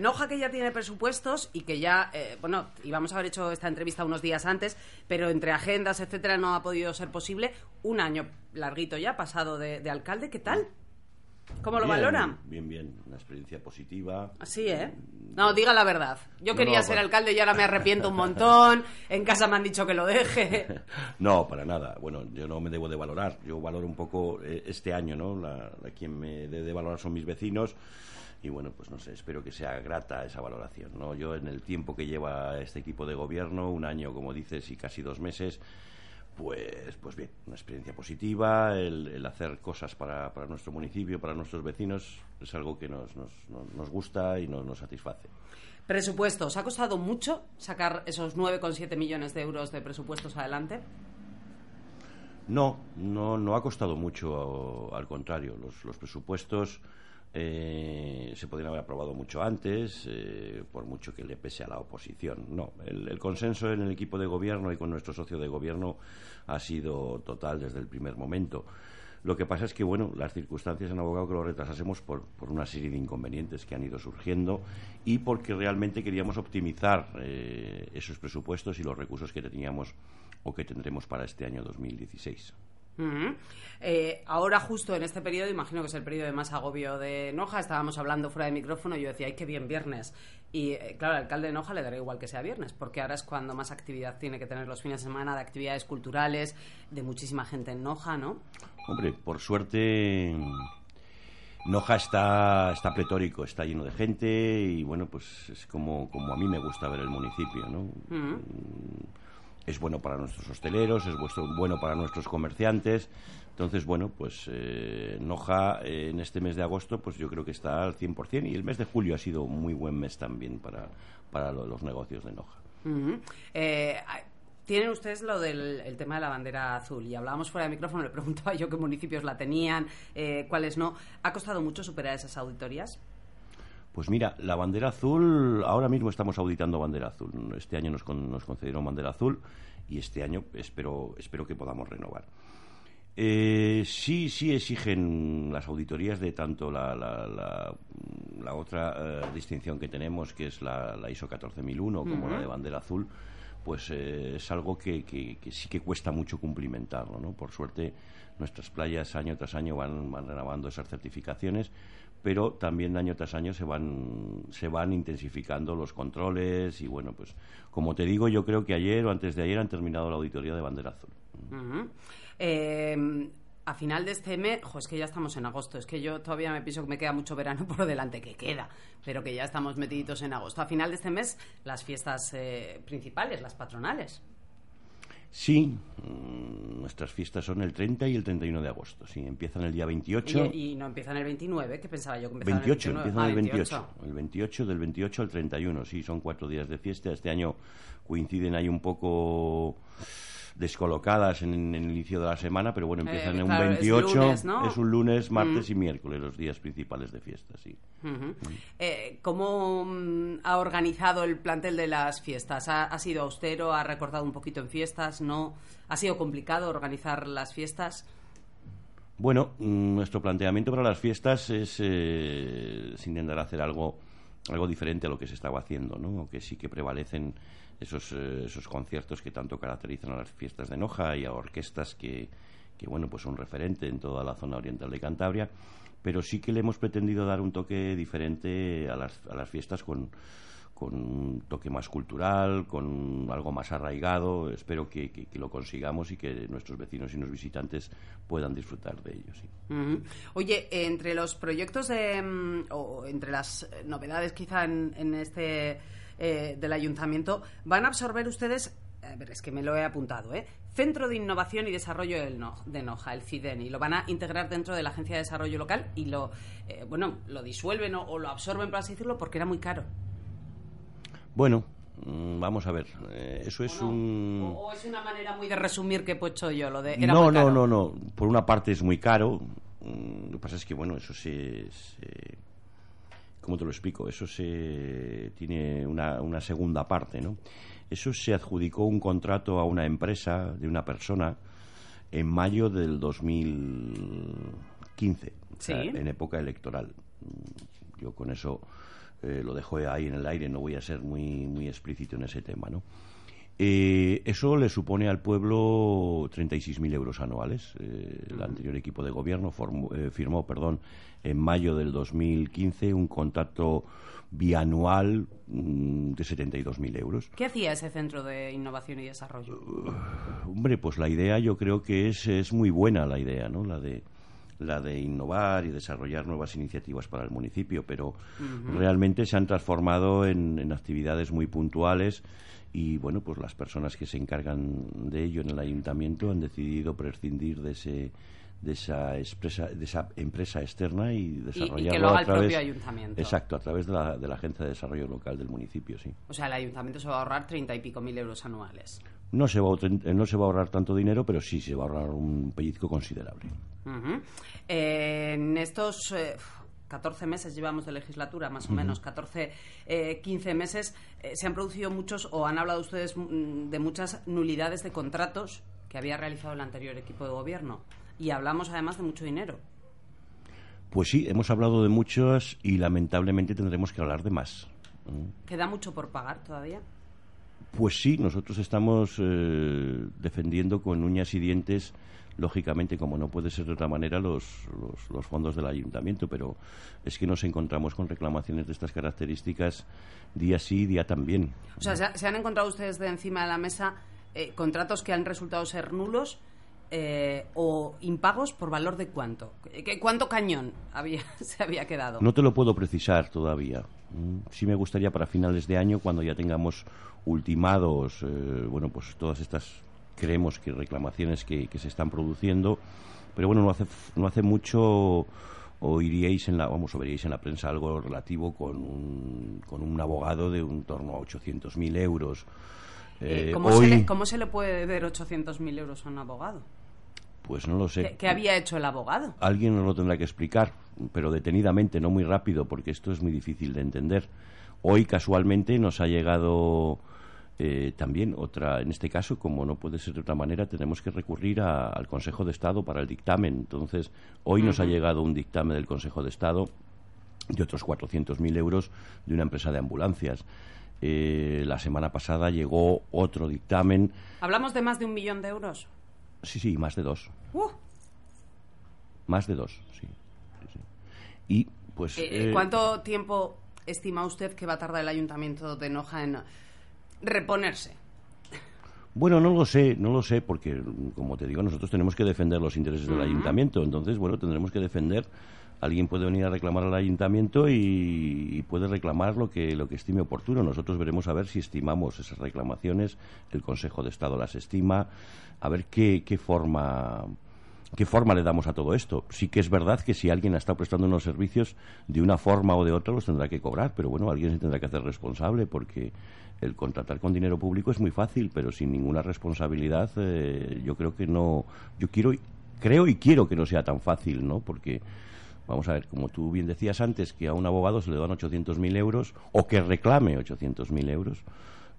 Noja que ya tiene presupuestos y que ya, eh, bueno, íbamos a haber hecho esta entrevista unos días antes, pero entre agendas, etcétera, no ha podido ser posible. Un año larguito ya pasado de, de alcalde, ¿qué tal? ¿Cómo lo Bien, valoran? Bien, bien, una experiencia positiva. Así, ¿eh? No, diga la verdad. Yo No, quería no, ser alcalde y ahora me arrepiento un montón. En casa me han dicho que lo deje. No, para nada. Bueno, yo no me debo de valorar. Yo valoro un poco eh, este año, ¿no? La, la- quien me debe de valorar son mis vecinos. Y bueno, pues no sé, espero que sea grata esa valoración, ¿no? Yo en el tiempo que lleva este equipo de gobierno, un año, como dices, y casi dos meses, pues, pues bien, una experiencia positiva, el, el hacer cosas para, para nuestro municipio, para nuestros vecinos, es algo que nos, nos, nos- nos gusta y nos, nos satisface. Presupuestos. ¿Ha costado mucho sacar esos 9,7 millones de euros de presupuestos adelante? No, no, no ha costado mucho, al contrario. Los, los presupuestos eh, se podrían haber aprobado mucho antes, eh, por mucho que le pese a la oposición. No, el, consenso en el equipo de gobierno y con nuestro socio de gobierno ha sido total desde el primer momento. Lo que pasa es que, bueno, las circunstancias han abogado que lo retrasásemos por, por una serie de inconvenientes que han ido surgiendo y porque realmente queríamos optimizar eh, esos presupuestos y los recursos que teníamos o que tendremos para este año 2016. Eh, ahora justo en este periodo, imagino que es el periodo de más agobio de Noja, estábamos hablando fuera de micrófono y yo decía, ay, qué bien viernes. Y eh, claro, al alcalde de Noja le dará igual que sea viernes, porque ahora es cuando más actividad tiene que tener los fines de semana, de actividades culturales, de muchísima gente en Noja, ¿no? Hombre, por suerte Noja está, está pletórico, está lleno de gente y bueno, pues es como, como a mí me gusta ver el municipio, ¿no? Ujú. Es bueno para nuestros hosteleros, es bueno para nuestros comerciantes. Entonces, bueno, pues eh, Noja eh, en este mes de agosto, pues yo creo que está al 100% y el mes de julio ha sido un muy buen mes también para, para lo- los negocios de Noja. Eh, tienen ustedes lo del el tema de la bandera azul y hablábamos fuera de micrófono, le preguntaba yo qué municipios la tenían, eh, cuáles no. ¿Ha costado mucho superar esas auditorías? Pues mira, la bandera azul, ahora mismo estamos auditando bandera azul. Este año nos, con- nos concedieron bandera azul y este año espero, espero que podamos renovar. Eh, sí, sí exigen las auditorías de tanto la, la, la- la otra eh, distinción que tenemos, que es la, ISO 14001, como la de bandera azul, pues eh, es algo que, que- que sí que cuesta mucho cumplimentarlo. ¿no? Por suerte, nuestras playas año tras año van, van renovando esas certificaciones, pero también año tras año se van, se van intensificando los controles y bueno, pues como te digo, yo creo que ayer o antes de ayer han terminado la auditoría de bandera azul. Eh, a final de este mes, jo, es que ya estamos en agosto, es que yo todavía me pienso que me queda mucho verano por delante, que queda, pero que ya estamos metiditos en agosto. A final de este mes, las fiestas eh, principales, las patronales. Sí, mm, nuestras fiestas son el 30 y el 31 de agosto. Sí, empiezan el día 28. Y, y no empiezan el 29, que pensaba yo que empezaban 28, el 29. empiezan Ah, el 28. El 28, del 28 al 31, sí, son cuatro días de fiesta. Este año coinciden ahí un poco descolocadas en, en el inicio de la semana, pero bueno, empiezan Eh, en claro, un es 28, lunes, ¿no? Mm. es un lunes, martes y miércoles, los días principales de fiesta, sí. Ujú. Eh, ¿Cómo mm, ha organizado el plantel de las fiestas? ¿Ha, ha sido austero? ¿Ha recortado un poquito en fiestas? ¿No? ¿Ha sido complicado organizar las fiestas? Bueno, mm, nuestro planteamiento para las fiestas es, eh, es intentar hacer algo, algo diferente a lo que se estaba haciendo, ¿no? Aunque sí que prevalecen esos, eh, esos conciertos que tanto caracterizan a las fiestas de Noja y a orquestas que, que, bueno, pues son referente en toda la zona oriental de Cantabria, pero sí que le hemos pretendido dar un toque diferente a las, a las fiestas con, con un toque más cultural, con algo más arraigado. Espero que, que- que lo consigamos y que nuestros vecinos y los visitantes puedan disfrutar de ello. sí. Oye, entre los proyectos de, mm, o entre las novedades quizá en, en este eh, del ayuntamiento, ¿van a absorber ustedes a ver, es que me lo he apuntado, ¿eh? Centro de Innovación y Desarrollo de Noja, el CIDENI. Lo van a integrar dentro de la Agencia de Desarrollo Local y lo, eh, bueno, lo disuelven o, lo absorben, por así decirlo, porque era muy caro. Bueno, mm, Vamos a ver, eh, eso es un... O, es una manera muy de resumir que he puesto yo, lo de... no, no, no, no. Por una parte es muy caro. Mm, lo que pasa es que, bueno, eso se... ¿Cómo te lo explico? Eso se tiene una, una segunda parte, ¿no? Eso se adjudicó un contrato a una empresa de una persona en mayo del 2015, en época electoral. Yo con eso eh, lo dejo ahí en el aire, no voy a ser muy, muy explícito en ese tema, ¿no? Eh, eso le supone al pueblo 36.000 euros anuales. Eh, el anterior equipo de gobierno firmó perdón, en mayo del 2015 un contrato bianual mm, de 72.000 euros. ¿Qué hacía ese Centro de Innovación y Desarrollo? Uh, hombre, pues la idea yo creo que es, es muy buena la idea, ¿no? La de la de innovar y desarrollar nuevas iniciativas para el municipio, pero realmente se han transformado en, en, actividades muy puntuales y bueno, pues las personas que se encargan de ello en el ayuntamiento han decidido prescindir de ese de esa, de esa empresa externa y desarrollarlo a través ayuntamiento. Exacto, a través de la, de la Agencia de Desarrollo Local del municipio, sí. O sea, el ayuntamiento se va a ahorrar treinta y pico mil euros anuales. No se, va a, no se va a ahorrar tanto dinero, pero sí se va a ahorrar un pellizco considerable. Eh, en estos... 14 eh, meses llevamos de legislatura, más o menos, 14, 15 eh, meses, se han producido muchos, o han hablado ustedes mm, de muchas nulidades de contratos que había realizado el anterior equipo de gobierno y hablamos además de mucho dinero. Pues sí, hemos hablado de muchos y lamentablemente tendremos que hablar de más. ¿Queda mucho por pagar todavía? Pues sí, nosotros estamos eh, defendiendo con uñas y dientes, lógicamente, como no puede ser de otra manera, los, los, fondos del ayuntamiento, pero es que nos encontramos con reclamaciones de estas características día sí, día también. O sea, ¿se, han encontrado ustedes de encima de la mesa eh, contratos que han resultado ser nulos eh, o impagos por valor de cuánto? ¿Cuánto cañón había, se había quedado? No te lo puedo precisar todavía. Mm, sí me gustaría para finales de año, cuando ya tengamos ultimados, eh, bueno, pues todas estas creemos que reclamaciones que, se están produciendo, pero bueno, no hace, no hace mucho oiríais en la, vamos, o veríais en la prensa algo relativo con un, con un abogado de un torno a 800.000 euros. Eh, ¿Cómo, se le, ¿Cómo se le puede ver 800.000 euros a un abogado? Pues no lo sé. ¿Qué, había hecho el abogado? Alguien nos lo tendrá que explicar, pero detenidamente, no muy rápido, porque esto es muy difícil de entender. Hoy, casualmente, nos ha llegado eh, también otra, en este caso, como no puede ser de otra manera, tenemos que recurrir al Consejo de Estado para el dictamen. Entonces, hoy nos ha llegado un dictamen del Consejo de Estado de otros 400.000 euros de una empresa de ambulancias. Eh, la semana pasada llegó otro dictamen. ¿Hablamos de más de un millón de euros? Sí, sí, más de dos. Uh. Más de dos, sí. Y pues. Eh, eh, ¿Cuánto tiempo estima usted que va a tardar el ayuntamiento de Noja en reponerse? Bueno, no lo sé, no lo sé, porque, como te digo, nosotros tenemos que defender los intereses del ayuntamiento. Entonces, bueno, tendremos que defender alguien puede venir a reclamar al ayuntamiento y, puede reclamar lo que, lo que estime oportuno. Nosotros veremos a ver si estimamos esas reclamaciones, el Consejo de Estado las estima, a ver qué, qué forma qué forma le damos a todo esto. Sí que es verdad que si alguien ha estado prestando unos servicios de una forma o de otra los tendrá que cobrar, pero bueno, alguien se tendrá que hacer responsable porque el contratar con dinero público es muy fácil, pero sin ninguna responsabilidad eh, yo creo que no, yo quiero, creo y quiero que no sea tan fácil, ¿no? Porque Vamos a ver, como tú bien decías antes, que a un abogado se le dan 800.000 euros o que reclame 800.000 euros,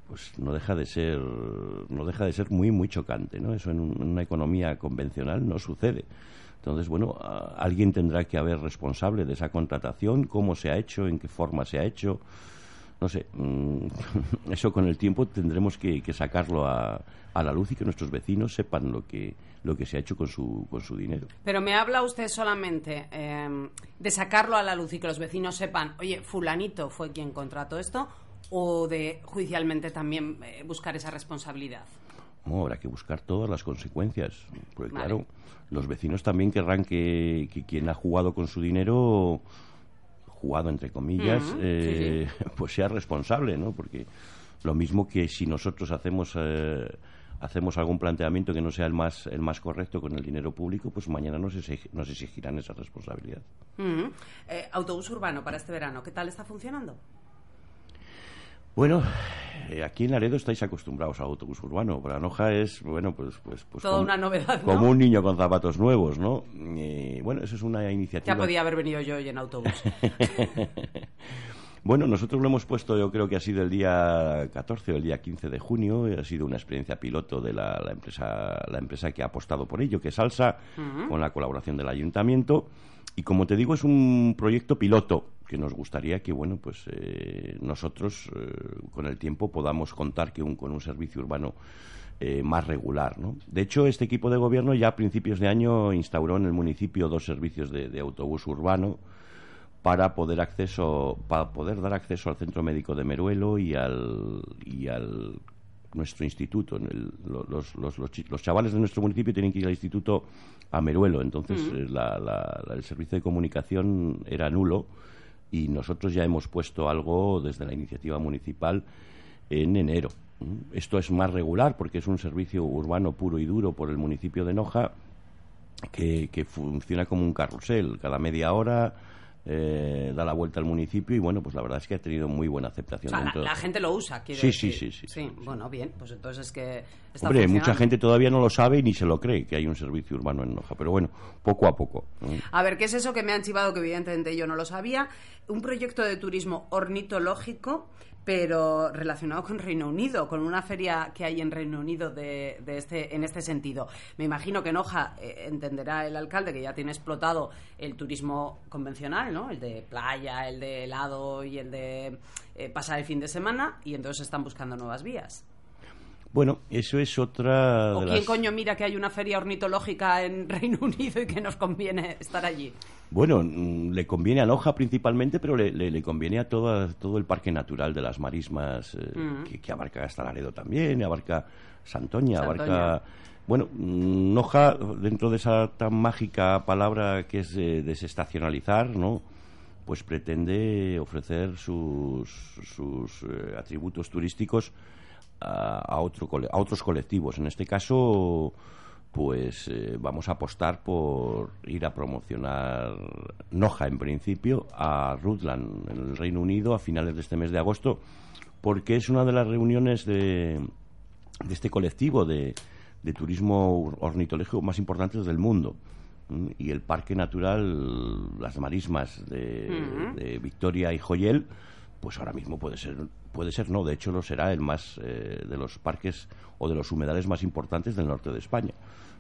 pues no deja de ser no deja de ser muy muy chocante, ¿no? Eso en, una economía convencional no sucede. Entonces, bueno, alguien tendrá que haber responsable de esa contratación, cómo se ha hecho, en qué forma se ha hecho. No sé, mm, eso con el tiempo tendremos que, sacarlo a, a la luz y que nuestros vecinos sepan lo que lo que se ha hecho con su, con su dinero. Pero me habla usted solamente em, de sacarlo a la luz y que los vecinos sepan, oye, fulanito fue quien contrató esto, o de judicialmente también eh, buscar esa responsabilidad. No, habrá que buscar todas las consecuencias. Porque claro, los vecinos también querrán que, quien ha jugado con su dinero, jugado entre comillas, eh, pues sea responsable, ¿no? Porque Lo mismo que si nosotros hacemos eh, hacemos algún planteamiento que no sea el más el más correcto con el dinero público, pues mañana nos, nos exigirán esa responsabilidad. Eh, autobús urbano para este verano, ¿qué tal está funcionando? Bueno, eh, aquí en Laredo estáis acostumbrados al autobús urbano. Para Noja es, bueno, pues... pues, pues Toda una novedad, ¿no? Como un niño con zapatos nuevos, ¿no? bueno, eso es una iniciativa... Ya podía haber venido yo hoy en autobús. Bueno, nosotros lo hemos puesto, yo creo que ha sido el día 14 o el día 15 de junio. Ha sido una experiencia piloto de la, empresa, la empresa que ha apostado por ello, que es Salsa, con la colaboración del ayuntamiento. Y como te digo, es un proyecto piloto que nos gustaría que, bueno, pues eh, nosotros eh, con el tiempo podamos contar que con un servicio urbano eh, más regular. ¿no? De hecho, este equipo de gobierno ya a principios de año instauró en el municipio dos servicios de autobús urbano para poder acceso para poder dar acceso al centro médico de Meruelo y al y al nuestro instituto los, los, los, chavales de nuestro municipio tienen que ir al instituto a Meruelo entonces eh, el servicio de comunicación era nulo y nosotros ya hemos puesto algo desde la iniciativa municipal en enero esto es más regular porque es un servicio urbano puro y duro por el municipio de Noja que, que funciona como un carrusel. Cada media hora eh, da la vuelta al municipio y bueno, pues la verdad es que ha tenido muy buena aceptación. la, gente lo usa, quiere sí, Sí, sí, sí, sí. bueno, bien, pues entonces es que Hombre, mucha gente todavía no lo sabe y ni se lo cree que hay un servicio urbano en Noja, pero bueno, poco a poco. A ver, ¿qué es eso que me han chivado que evidentemente yo no lo sabía? Un proyecto de turismo ornitológico pero relacionado con Reino Unido, con una feria que hay en Reino Unido de, este, en este sentido. Me imagino que en Hoja eh, entenderá el alcalde que ya tiene explotado el turismo convencional, ¿no? El de playa, el de helado y el de eh, pasar el fin de semana, y entonces están buscando nuevas vías. Bueno, eso es otra. ¿O quién coño mira que hay una feria ornitológica en Reino Unido y que nos conviene estar allí? Bueno, mm, le conviene a Loja principalmente, pero le, conviene a todo, todo el parque natural de las marismas, eh, mm. que, abarca hasta Laredo también, abarca Santoña, abarca... Bueno, mm, Noja, dentro de esa tan mágica palabra que es desestacionalizar, ¿no? Pues pretende ofrecer sus, sus eh, atributos turísticos a, a, otro, a otros colectivos. En este caso pues eh, vamos a apostar por ir a promocionar Noja en principio a Rutland en el Reino Unido a finales de este mes de agosto porque es una de las reuniones de, de este colectivo de, de, turismo ornitológico más importantes del mundo y el parque natural las marismas de, Victoria y Joyel pues ahora mismo puede ser puede ser no de hecho lo será el más eh, de los parques o de los humedales más importantes del norte de España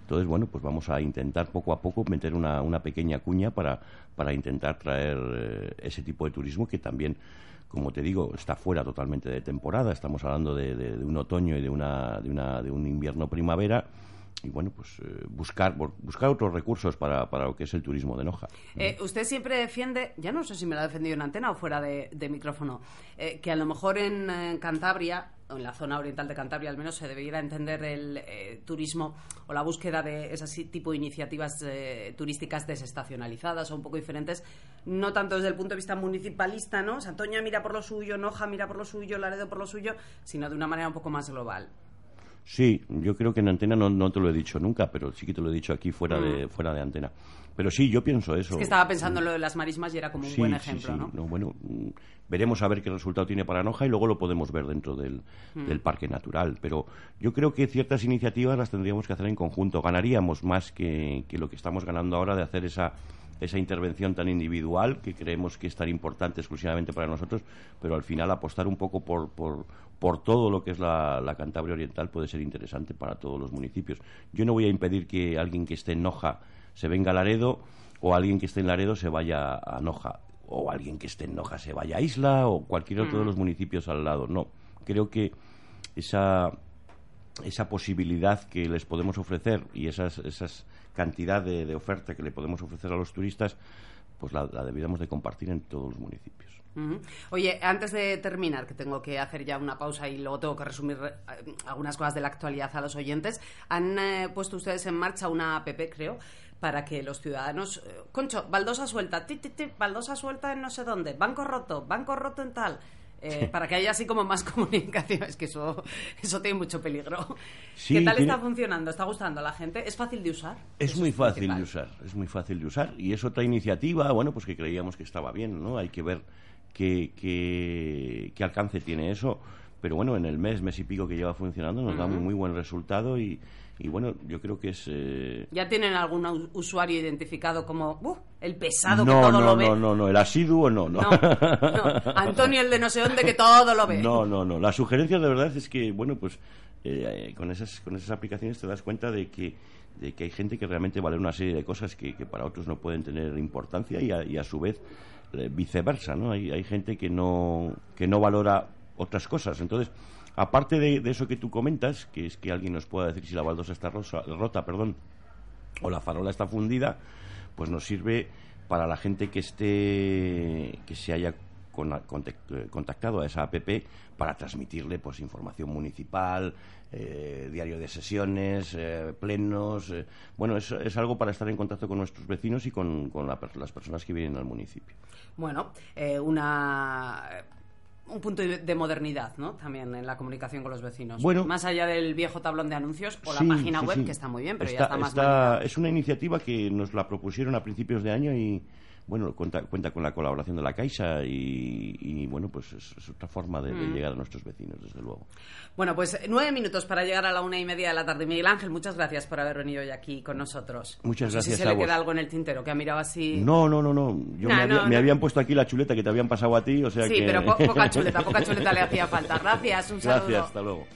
entonces, bueno, pues vamos a intentar poco a poco meter una, una pequeña cuña para, para intentar traer eh, ese tipo de turismo que también como te digo, está fuera totalmente de temporada. Estamos hablando de, de, un otoño y de, una, de, una, de un invierno-primavera y bueno, pues eh, buscar buscar otros recursos para, para, lo que es el turismo de Noja. Eh, usted siempre defiende, ya no sé si me lo ha defendido en antena o fuera de, micrófono, eh, que a lo mejor en, Cantabria, o en la zona oriental de Cantabria al menos, se debería entender el turismo o la búsqueda de ese tipo de iniciativas turísticas desestacionalizadas o un poco diferentes, no tanto desde el punto de vista municipalista, ¿no? Santoña mira por lo suyo, Noja mira por lo suyo, Laredo por lo suyo, sino de una manera un poco más global. Sí, yo creo que en antena no, te lo he dicho nunca, pero sí que te lo he dicho aquí fuera, de, mm. fuera de antena. Pero sí, yo pienso eso. Es que estaba pensando en lo de las marismas y era como un buen ejemplo, sí, ¿no? Bueno, mm, veremos a ver qué resultado tiene para Noja y luego lo podemos ver dentro del, mm. del, parque natural. Pero yo creo que ciertas iniciativas las tendríamos que hacer en conjunto. Ganaríamos más que, que lo que estamos ganando ahora de hacer esa esa intervención tan individual que creemos que es tan importante exclusivamente para nosotros, pero al final apostar un poco por, por, por todo lo que es la, la, Cantabria Oriental puede ser interesante para todos los municipios. Yo no voy a impedir que alguien que esté en Noja se venga a Laredo o alguien que esté en Laredo se vaya a Noja o alguien que esté en Noja se vaya a Isla o cualquier otro de los mm. municipios al lado. No, creo que esa esa posibilidad que les podemos ofrecer y esas, esas cantidad de, oferta que le podemos ofrecer a los turistas, pues la, la de compartir en todos los municipios. Oye, antes de terminar, que tengo que hacer ya una pausa y luego tengo que resumir eh, algunas cosas de la actualidad a los oyentes, han eh, puesto ustedes en marcha una app, creo, para que los ciudadanos... Eh, concho, baldosa suelta, ti, baldosa suelta en no sé dónde, banco roto, banco roto en tal eh, para que haya así como más comunicación. Es que eso, eso tiene mucho peligro. Sí, ¿Qué tal tiene- está funcionando? ¿Está gustando a la gente? ¿Es fácil de usar? Es Eso muy fácil principal. de usar, es muy fácil de usar. Y es otra iniciativa, bueno, pues que creíamos que estaba bien, ¿no? Hay que ver qué, qué, qué alcance tiene eso. Pero bueno, en el mes, mes y pico que lleva funcionando, nos da un muy buen resultado y, y bueno, yo creo que es... eh, ¿Ya tienen algún usuario identificado como "Uh, el pesado no, que todo no, lo ve? no, no, no, el asiduo no, no. No, no. Antonio el de no sé dónde que todo lo ve. No, no, no. La sugerencia de verdad es que, bueno, pues eh, con, esas, con esas aplicaciones te das cuenta de que, de que hay gente que realmente vale una serie de cosas que, que para otros no pueden tener importancia y a, y a su vez eh, viceversa, ¿no? Hay, hay gente que no, que no valora otras cosas. Entonces, aparte de, eso que tú comentas, que es que alguien nos pueda decir si la baldosa está rosa- rota, perdón, o la farola está fundida, pues nos sirve para la gente que esté que se haya con- contact- contactado a esa app para transmitirle pues información municipal, eh, diario de sesiones, eh, plenos, eh, bueno es, es algo para estar en contacto con nuestros vecinos y con, con la las personas que vienen al municipio. Bueno, eh, una un punto de de modernidad, ¿no? También en la comunicación con los vecinos. Bueno. más allá del viejo tablón de anuncios o Sí, la página sí, web sí. que está muy bien, pero Está- ya está más está-. Es una iniciativa que nos la propusieron a principios de año y bueno cuenta, cuenta con la colaboración de la Caixa y, y, bueno pues es, es otra forma de, de Mm. llegar a nuestros vecinos desde luego. Bueno, pues nueve minutos para llegar a la una y media de la tarde. Miguel Ángel, muchas gracias por haber venido hoy aquí con nosotros. Muchas No sé gracias si se a le vos. queda algo en el tintero, que ha mirado así. No, no, no, no. Yo me, había- no, me no. habían puesto aquí la chuleta que te habían pasado a ti, o sea sí, que... pero po- poca chuleta, poca chuleta le hacía falta. Gracias, un saludo. Gracias, hasta luego.